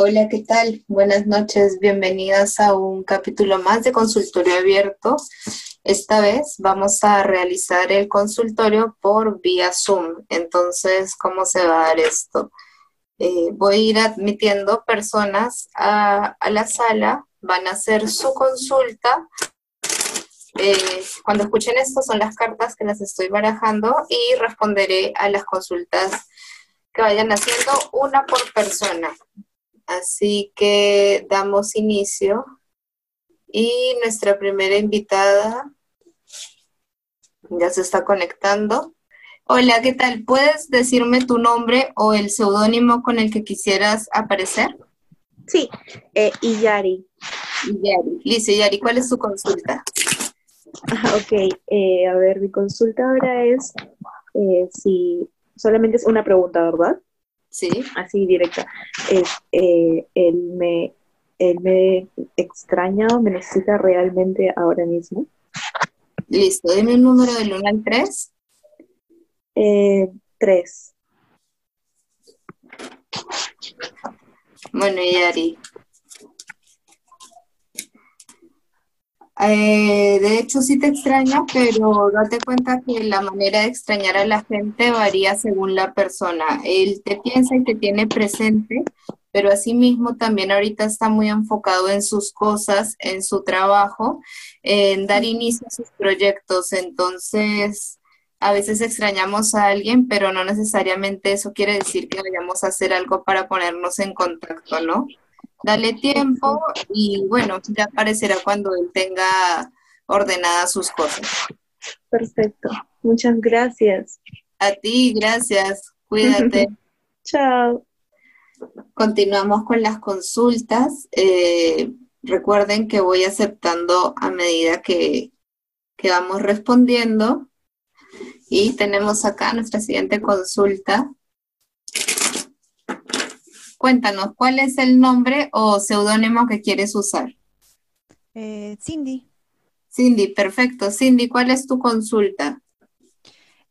Hola, ¿qué tal? Buenas noches, bienvenidas a un capítulo más de consultorio abierto. Esta vez vamos a realizar el consultorio por vía Zoom. Entonces, ¿cómo se va a dar esto? Eh, voy a ir admitiendo personas a, la sala, van a hacer su consulta. Eh, cuando escuchen esto son las cartas que las estoy barajando y responderé a las consultas que vayan haciendo una por persona. Así que damos inicio. Y nuestra primera invitada ya se está conectando. Hola, ¿qué tal? ¿Puedes decirme tu nombre o el seudónimo con el que quisieras aparecer? Sí, eh, Iyari. Iyari. Lice, Iyari, ¿cuál es tu consulta? ok, eh, a ver, mi consulta ahora es eh, si solamente es una pregunta, ¿verdad? Sí. Así directa. Es, eh, él, me, él me extraña o me necesita realmente ahora mismo. Listo, dime un número del 1 al 3. Eh, 3. Bueno, Yari, Eh, de hecho, sí te extraña, pero date cuenta que la manera de extrañar a la gente varía según la persona. Él te piensa y te tiene presente, pero asimismo también ahorita está muy enfocado en sus cosas, en su trabajo, en dar inicio a sus proyectos. Entonces, a veces extrañamos a alguien, pero no necesariamente eso quiere decir que vayamos a hacer algo para ponernos en contacto, ¿no? Dale tiempo y bueno, ya aparecerá cuando él tenga ordenadas sus cosas. Perfecto. Muchas gracias. A ti, gracias. Cuídate. Chao. Continuamos con las consultas. Eh, recuerden que voy aceptando a medida que, que vamos respondiendo. Y tenemos acá nuestra siguiente consulta Cuéntanos, ¿cuál es el nombre o seudónimo que quieres usar? Eh, Cindy. Cindy, perfecto. Cindy, ¿cuál es tu consulta?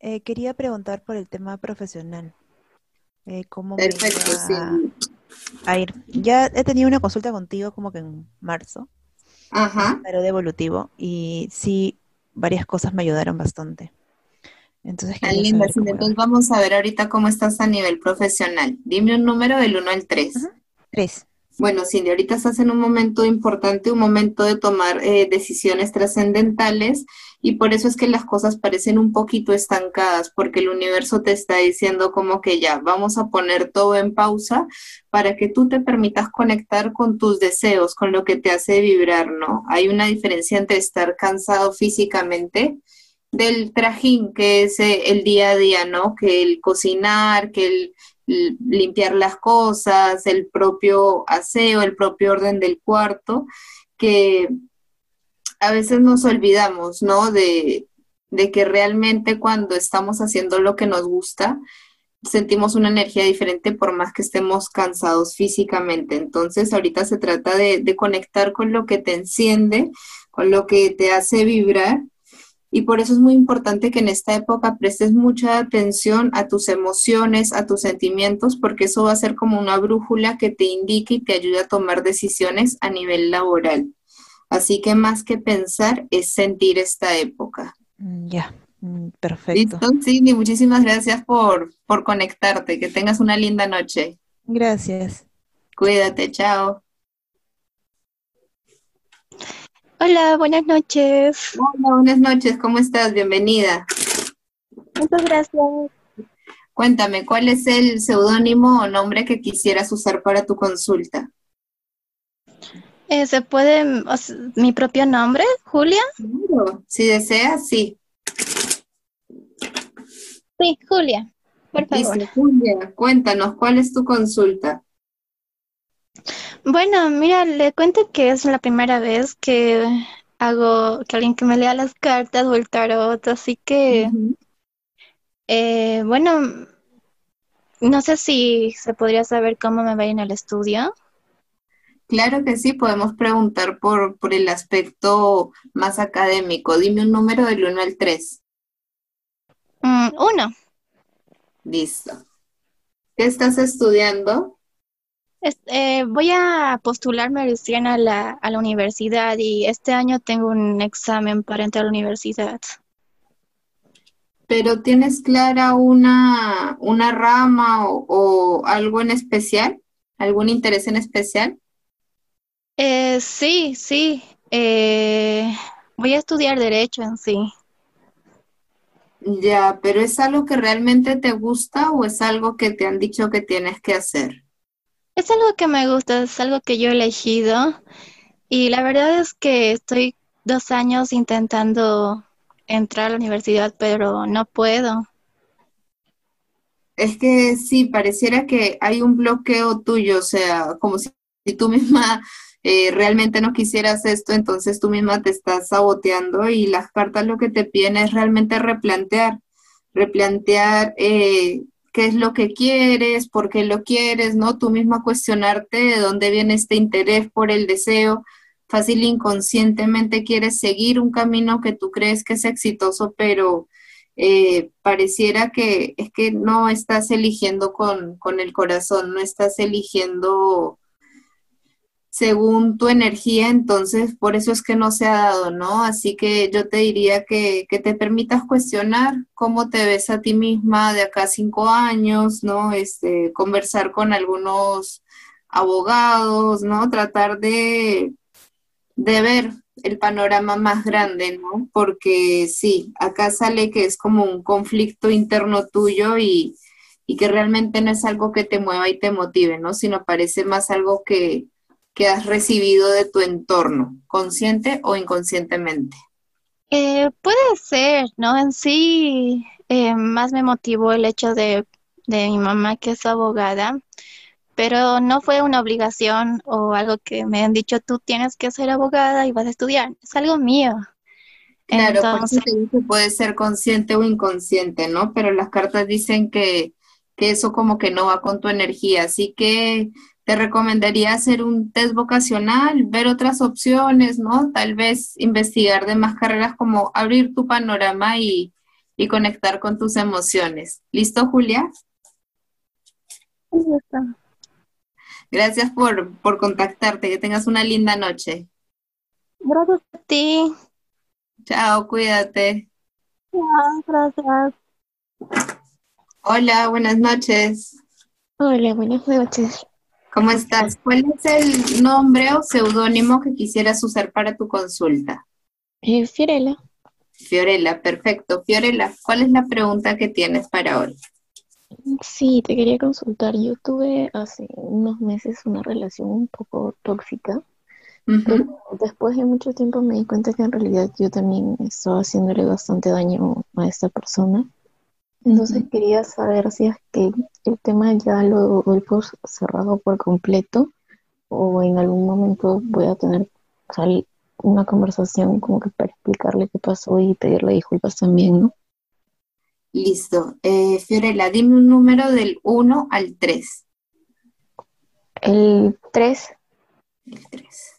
Eh, quería preguntar por el tema profesional. Eh, ¿Cómo perfecto, Cindy. A ir. Ya he tenido una consulta contigo como que en marzo. Ajá. Pero de evolutivo. Y sí, varias cosas me ayudaron bastante. Entonces, Entonces vamos a ver ahorita cómo estás a nivel profesional. Dime un número del 1 al 3. 3. Bueno, Cindy, ahorita estás en un momento importante, un momento de tomar eh, decisiones trascendentales y por eso es que las cosas parecen un poquito estancadas, porque el universo te está diciendo como que ya, vamos a poner todo en pausa para que tú te permitas conectar con tus deseos, con lo que te hace vibrar, ¿no? Hay una diferencia entre estar cansado físicamente del trajín que es eh, el día a día, ¿no? Que el cocinar, que el limpiar las cosas, el propio aseo, el propio orden del cuarto, que a veces nos olvidamos, ¿no? De, de que realmente cuando estamos haciendo lo que nos gusta, sentimos una energía diferente por más que estemos cansados físicamente. Entonces, ahorita se trata de, de conectar con lo que te enciende, con lo que te hace vibrar y por eso es muy importante que en esta época prestes mucha atención a tus emociones, a tus sentimientos, porque eso va a ser como una brújula que te indique y te ayude a tomar decisiones a nivel laboral. Así que más que pensar es sentir esta época. Mm, ya, mm, perfecto. Listo, Cindy, muchísimas gracias por, por conectarte. Que tengas una linda noche. Gracias. Cuídate, chao. Hola, buenas noches. Hola, buenas noches, ¿cómo estás? Bienvenida. Muchas gracias. Cuéntame, ¿cuál es el seudónimo o nombre que quisieras usar para tu consulta? Eh, ¿Se puede mi propio nombre, Julia? Si deseas, sí. Sí, Julia, por favor. Julia, cuéntanos, ¿cuál es tu consulta? Bueno, mira, le cuento que es la primera vez que hago que alguien que me lea las cartas o el tarot, así que, eh, bueno, no sé si se podría saber cómo me va en el estudio. Claro que sí, podemos preguntar por, por el aspecto más académico. Dime un número del 1 al 3. Mm, uno. Listo. ¿Qué estás estudiando? Eh, voy a postularme recién a la, a la universidad y este año tengo un examen para entrar a la universidad. ¿Pero tienes clara una, una rama o, algo en especial? ¿Algún interés en especial? Eh, sí, sí. Eh, voy a estudiar derecho en sí. Ya, pero ¿es algo que realmente te gusta o es algo que te han dicho que tienes que hacer? Es algo que me gusta, es algo que yo he elegido y la verdad es que estoy dos años intentando entrar a la universidad, pero no puedo. Es que sí, pareciera que hay un bloqueo tuyo, o sea, como si, tú misma eh, realmente no quisieras esto, entonces tú misma te estás saboteando y las cartas lo que te piden es realmente replantear, replantear eh, qué es lo que quieres, por qué lo quieres, ¿no? Tú misma cuestionarte de dónde viene este interés por el deseo. Fácil inconscientemente quieres seguir un camino que tú crees que es exitoso, pero eh, pareciera que es que no estás eligiendo con, con el corazón, no estás eligiendo según tu energía, entonces por eso es que no se ha dado, ¿no? Así que yo te diría que, te permitas cuestionar cómo te ves a ti misma de acá a cinco años, ¿no? Este, conversar con algunos abogados, ¿no? Tratar de, de ver el panorama más grande, ¿no? Porque sí, acá sale que es como un conflicto interno tuyo y, y que realmente no es algo que te mueva y te motive, ¿no? Sino parece más algo que que has recibido de tu entorno, consciente o inconscientemente? Eh, puede ser, ¿no? En sí, eh, más me motivó el hecho de, de mi mamá que es abogada, pero no fue una obligación o algo que me han dicho, tú tienes que ser abogada y vas a estudiar, es algo mío. Claro, Entonces, puede ser consciente o inconsciente, ¿no? Pero las cartas dicen que, que eso como que no va con tu energía, así que te recomendaría hacer un test vocacional, ver otras opciones, ¿no? Tal vez investigar de más carreras como abrir tu panorama y, conectar con tus emociones. ¿Listo, Julia? Gracias por, por contactarte. Que tengas una linda noche. Gracias a ti. Chao, cuídate. Chao, gracias. Hola, buenas noches. Hola, buenas noches. ¿Cómo estás? ¿Cuál es el nombre o seudónimo que quisieras usar para tu consulta? Eh, Fiorella. Fiorella, perfecto. Fiorella, ¿cuál es la pregunta que tienes para hoy? Sí, te quería consultar. Yo tuve hace unos meses una relación un poco tóxica, pero después de mucho tiempo me di cuenta que en realidad yo también estaba haciéndole bastante daño a esta persona. Entonces quería saber si es que el tema ya lo doy por cerrado por completo o en algún momento voy a tener una conversación como que para explicarle qué pasó y pedirle disculpas también, ¿no? Listo. Eh, Fiorella, dime un número del 1 al 3. El 3. El 3.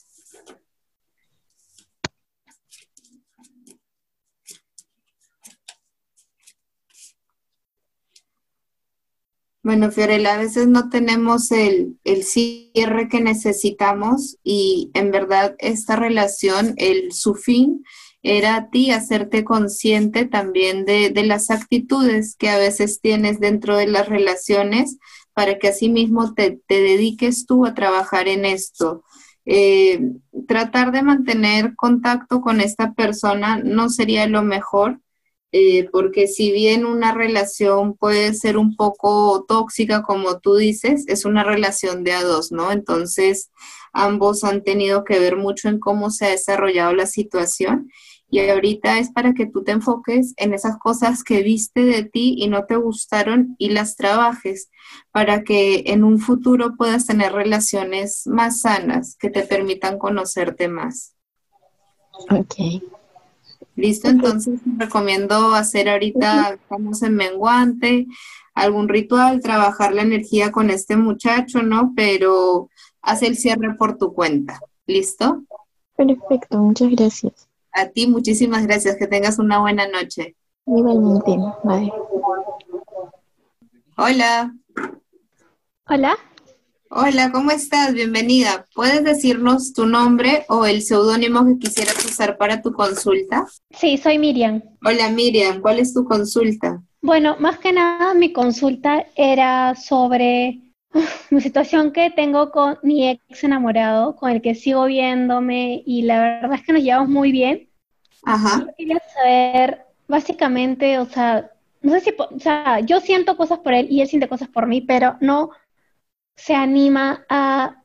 Bueno, Fiorella, a veces no tenemos el, cierre que necesitamos y en verdad esta relación, el, su fin era a ti hacerte consciente también de, las actitudes que a veces tienes dentro de las relaciones para que asimismo te, te dediques tú a trabajar en esto. Eh, tratar de mantener contacto con esta persona no sería lo mejor eh, porque si bien una relación puede ser un poco tóxica, como tú dices, es una relación de a dos, ¿no? Entonces, ambos han tenido que ver mucho en cómo se ha desarrollado la situación y ahorita es para que tú te enfoques en esas cosas que viste de ti y no te gustaron y las trabajes para que en un futuro puedas tener relaciones más sanas que te permitan conocerte más. Ok. Listo, entonces recomiendo hacer ahorita, estamos en menguante, algún ritual, trabajar la energía con este muchacho, ¿no? Pero haz el cierre por tu cuenta. ¿Listo? Perfecto, muchas gracias. A ti, muchísimas gracias. Que tengas una buena noche. Igualmente, bye. Hola. Hola. Hola, ¿cómo estás? Bienvenida. ¿Puedes decirnos tu nombre o el seudónimo que quisieras usar para tu consulta? Sí, soy Miriam. Hola Miriam, ¿cuál es tu consulta? Bueno, más que nada mi consulta era sobre mi situación que tengo con mi ex enamorado, con el que sigo viéndome y la verdad es que nos llevamos muy bien. Ajá. Yo quería saber, básicamente, o sea, no sé si, o sea, yo siento cosas por él y él siente cosas por mí, pero no se anima a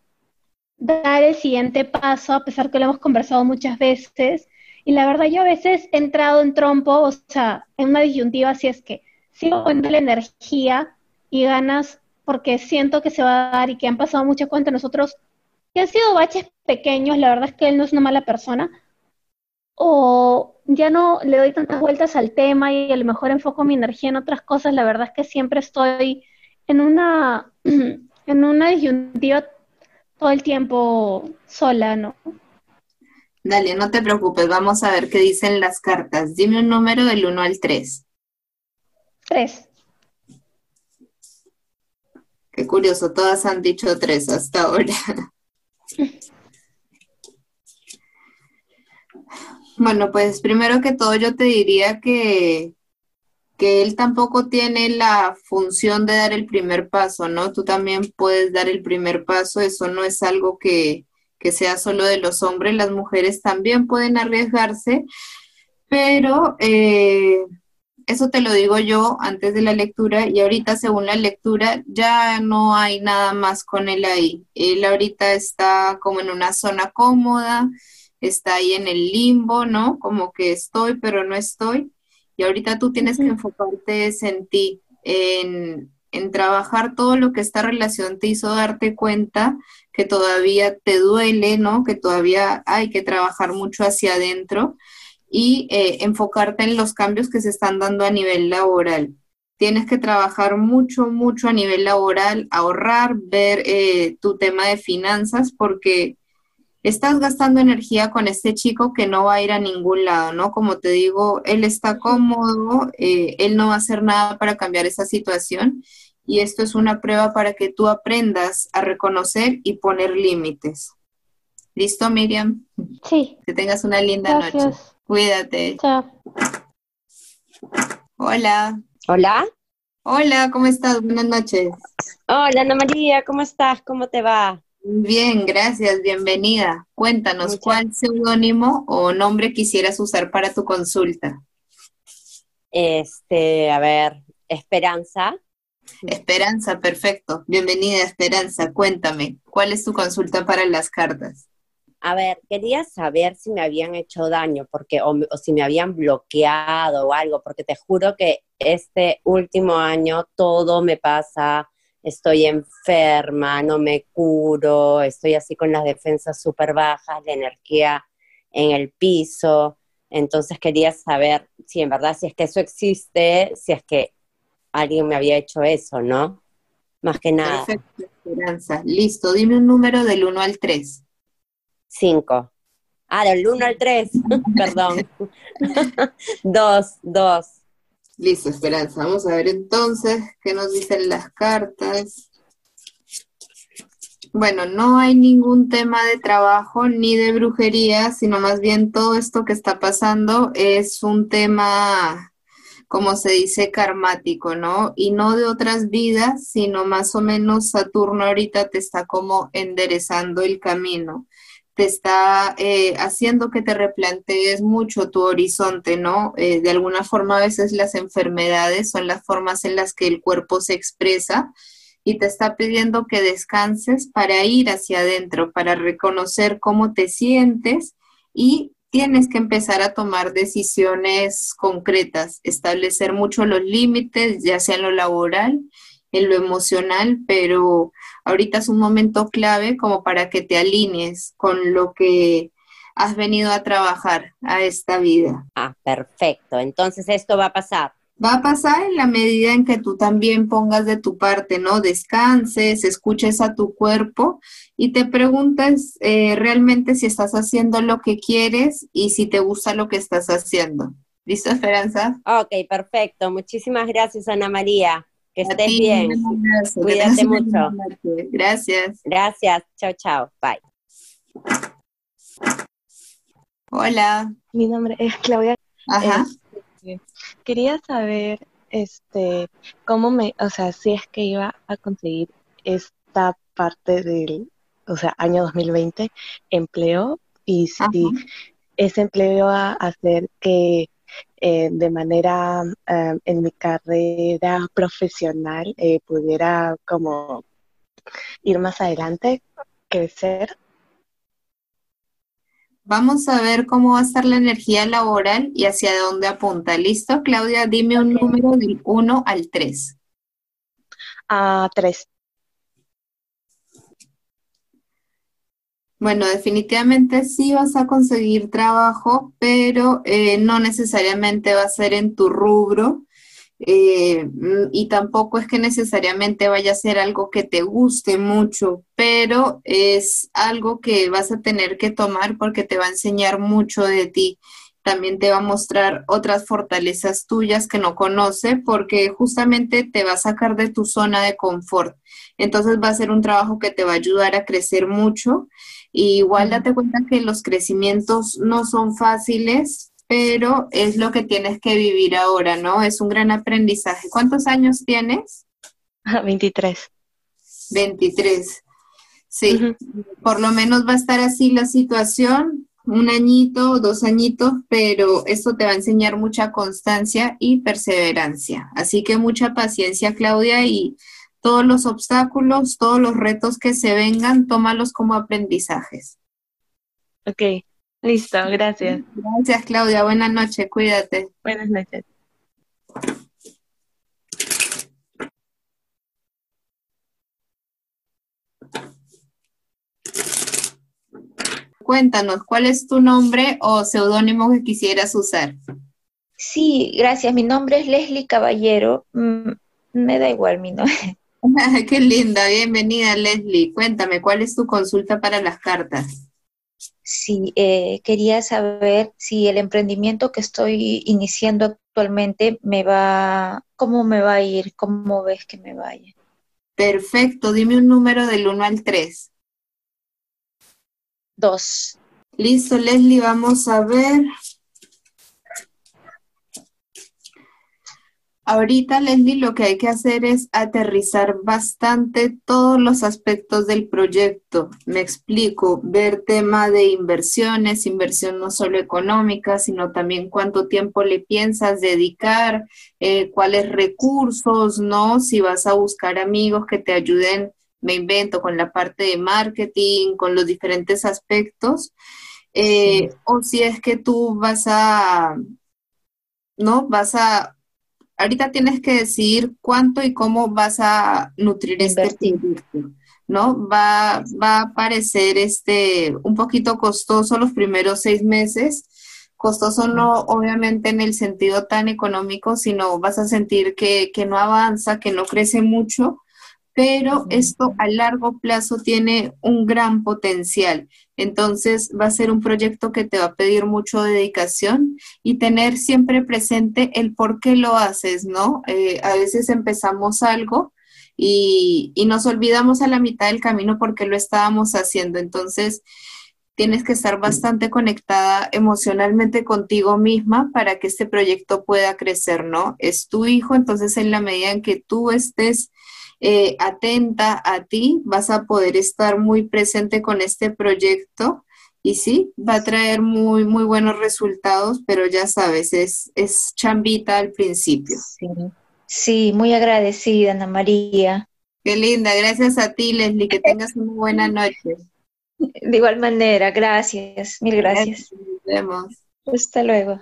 dar el siguiente paso, a pesar que lo hemos conversado muchas veces. Y la verdad, yo a veces he entrado en trompo, o sea, en una disyuntiva, si es que sigo con la energía y ganas porque siento que se va a dar y que han pasado muchas cosas entre nosotros, que han sido baches pequeños, la verdad es que él no es una mala persona, o ya no le doy tantas vueltas al tema y a lo mejor enfoco mi energía en otras cosas, la verdad es que siempre estoy en una, en una disyuntiva todo el tiempo sola, ¿no? Dale, no te preocupes, vamos a ver qué dicen las cartas. Dime un número del 1 al 3. 3. Qué curioso, todas han dicho 3 hasta ahora. Bueno, pues primero que todo yo te diría que, que él tampoco tiene la función de dar el primer paso, ¿no? Tú también puedes dar el primer paso, eso no es algo que, que sea solo de los hombres, las mujeres también pueden arriesgarse, pero eh, eso te lo digo yo antes de la lectura y ahorita según la lectura ya no hay nada más con él ahí. Él ahorita está como en una zona cómoda, está ahí en el limbo, ¿no? Como que estoy, pero no estoy. Y ahorita tú tienes que enfocarte en ti, en, en trabajar todo lo que esta relación te hizo darte cuenta que todavía te duele, ¿no? Que todavía hay que trabajar mucho hacia adentro y eh, enfocarte en los cambios que se están dando a nivel laboral. Tienes que trabajar mucho, mucho a nivel laboral, ahorrar, ver eh, tu tema de finanzas, porque estás gastando energía con este chico que no va a ir a ningún lado, ¿no? Como te digo, él está cómodo, eh, él no va a hacer nada para cambiar esa situación y esto es una prueba para que tú aprendas a reconocer y poner límites. ¿Listo, Miriam? Sí. Que tengas una linda noche. Cuídate. Chao. Hola. Hola. Hola, ¿cómo estás? Buenas noches. Hola, Ana María, ¿cómo estás? ¿Cómo te va? Bien, gracias, bienvenida. Cuéntanos, ¿cuál seudónimo o nombre quisieras usar para tu consulta? Este, a ver, Esperanza. Esperanza, perfecto. Bienvenida, Esperanza. Cuéntame, ¿cuál es tu consulta para las cartas? A ver, quería saber si me habían hecho daño, porque, o, o si me habían bloqueado o algo, porque te juro que este último año todo me pasa estoy enferma, no me curo, estoy así con las defensas súper bajas, la energía en el piso. Entonces quería saber si en verdad, si es que eso existe, si es que alguien me había hecho eso, ¿no? Más que nada. Perfecto, Esperanza. Listo, dime un número del 1 al 3. 5. Ah, del 1 al 3, perdón. 2, 2. Listo, Esperanza. Vamos a ver entonces qué nos dicen las cartas. Bueno, no hay ningún tema de trabajo ni de brujería, sino más bien todo esto que está pasando es un tema, como se dice, karmático, ¿no? Y no de otras vidas, sino más o menos Saturno ahorita te está como enderezando el camino te está eh, haciendo que te replantees mucho tu horizonte, ¿no? Eh, de alguna forma a veces las enfermedades son las formas en las que el cuerpo se expresa y te está pidiendo que descanses para ir hacia adentro, para reconocer cómo te sientes y tienes que empezar a tomar decisiones concretas, establecer mucho los límites, ya sea en lo laboral, en lo emocional, pero ahorita es un momento clave como para que te alinees con lo que has venido a trabajar a esta vida. Ah, perfecto. Entonces esto va a pasar. Va a pasar en la medida en que tú también pongas de tu parte, ¿no? Descanses, escuches a tu cuerpo y te preguntes eh, realmente si estás haciendo lo que quieres y si te gusta lo que estás haciendo. ¿Listo, Esperanza? Ok, perfecto. Muchísimas gracias, Ana María. Que estés bien. Cuídate mucho. Gracias. Gracias. Chao, chao. Bye. Hola. Mi nombre es Claudia. Ajá. Este, quería saber, este, cómo me, o sea, si es que iba a conseguir esta parte del, o sea, año 2020, empleo, y si ese empleo va a hacer que eh, de manera eh, en mi carrera profesional eh, pudiera como ir más adelante, crecer. Vamos a ver cómo va a estar la energía laboral y hacia dónde apunta. ¿Listo, Claudia? Dime un número del 1 al 3. A 3. Bueno, definitivamente sí vas a conseguir trabajo, pero eh, no necesariamente va a ser en tu rubro. Eh, mm, y tampoco es que necesariamente vaya a ser algo que te guste mucho, pero es algo que vas a tener que tomar porque te va a enseñar mucho de ti. También te va a mostrar otras fortalezas tuyas que no conoce porque justamente te va a sacar de tu zona de confort. Entonces va a ser un trabajo que te va a ayudar a crecer mucho. Y igual date cuenta que los crecimientos no son fáciles, pero es lo que tienes que vivir ahora, ¿no? Es un gran aprendizaje. ¿Cuántos años tienes? 23. 23. Sí, por lo menos va a estar así la situación, un añito, dos añitos, pero esto te va a enseñar mucha constancia y perseverancia. Así que mucha paciencia, Claudia, y todos los obstáculos, todos los retos que se vengan, tómalos como aprendizajes. Ok, listo, gracias. Gracias, Claudia. Buenas noches, cuídate. Buenas noches. Cuéntanos, ¿cuál es tu nombre o seudónimo que quisieras usar? Sí, gracias. Mi nombre es Leslie Caballero. Mm, me da igual mi nombre. Qué linda, bienvenida Leslie. Cuéntame, ¿cuál es tu consulta para las cartas? Sí, eh, quería saber si el emprendimiento que estoy iniciando actualmente me va, ¿cómo me va a ir? ¿Cómo ves que me vaya? Perfecto, dime un número del 1 al 3. Dos. Listo, Leslie, vamos a ver. Ahorita, Leslie, lo que hay que hacer es aterrizar bastante todos los aspectos del proyecto. Me explico, ver tema de inversiones, inversión no solo económica, sino también cuánto tiempo le piensas dedicar, eh, cuáles recursos, ¿no? Si vas a buscar amigos que te ayuden, me invento, con la parte de marketing, con los diferentes aspectos. Eh, o si es que tú vas a, ¿no? Vas a ahorita tienes que decidir cuánto y cómo vas a nutrir este proyecto, ¿no? Va, va a parecer este, un poquito costoso los primeros seis meses, costoso no obviamente en el sentido tan económico, sino vas a sentir que, que no avanza, que no crece mucho, pero esto a largo plazo tiene un gran potencial. Entonces va a ser un proyecto que te va a pedir mucho dedicación y tener siempre presente el por qué lo haces, ¿no? Eh, a veces empezamos algo y, y nos olvidamos a la mitad del camino porque lo estábamos haciendo. Entonces tienes que estar bastante conectada emocionalmente contigo misma para que este proyecto pueda crecer, ¿no? Es tu hijo, entonces en la medida en que tú estés eh, atenta a ti, vas a poder estar muy presente con este proyecto y sí, va a traer muy, muy buenos resultados, pero ya sabes, es, es chambita al principio. Sí. muy agradecida, Ana María. Qué linda, gracias a ti, Leslie, que tengas una buena noche. De igual manera, gracias, mil gracias. Nos vemos. Hasta luego.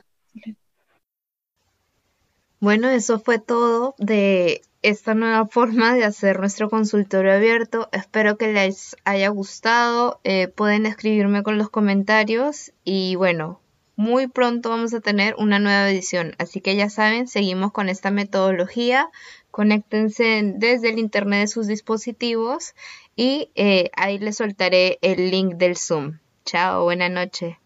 Bueno, eso fue todo de esta nueva forma de hacer nuestro consultorio abierto. Espero que les haya gustado. Eh, pueden escribirme con los comentarios y bueno, muy pronto vamos a tener una nueva edición. Así que ya saben, seguimos con esta metodología. Conéctense desde el internet de sus dispositivos y eh, ahí les soltaré el link del Zoom. Chao, buena noche.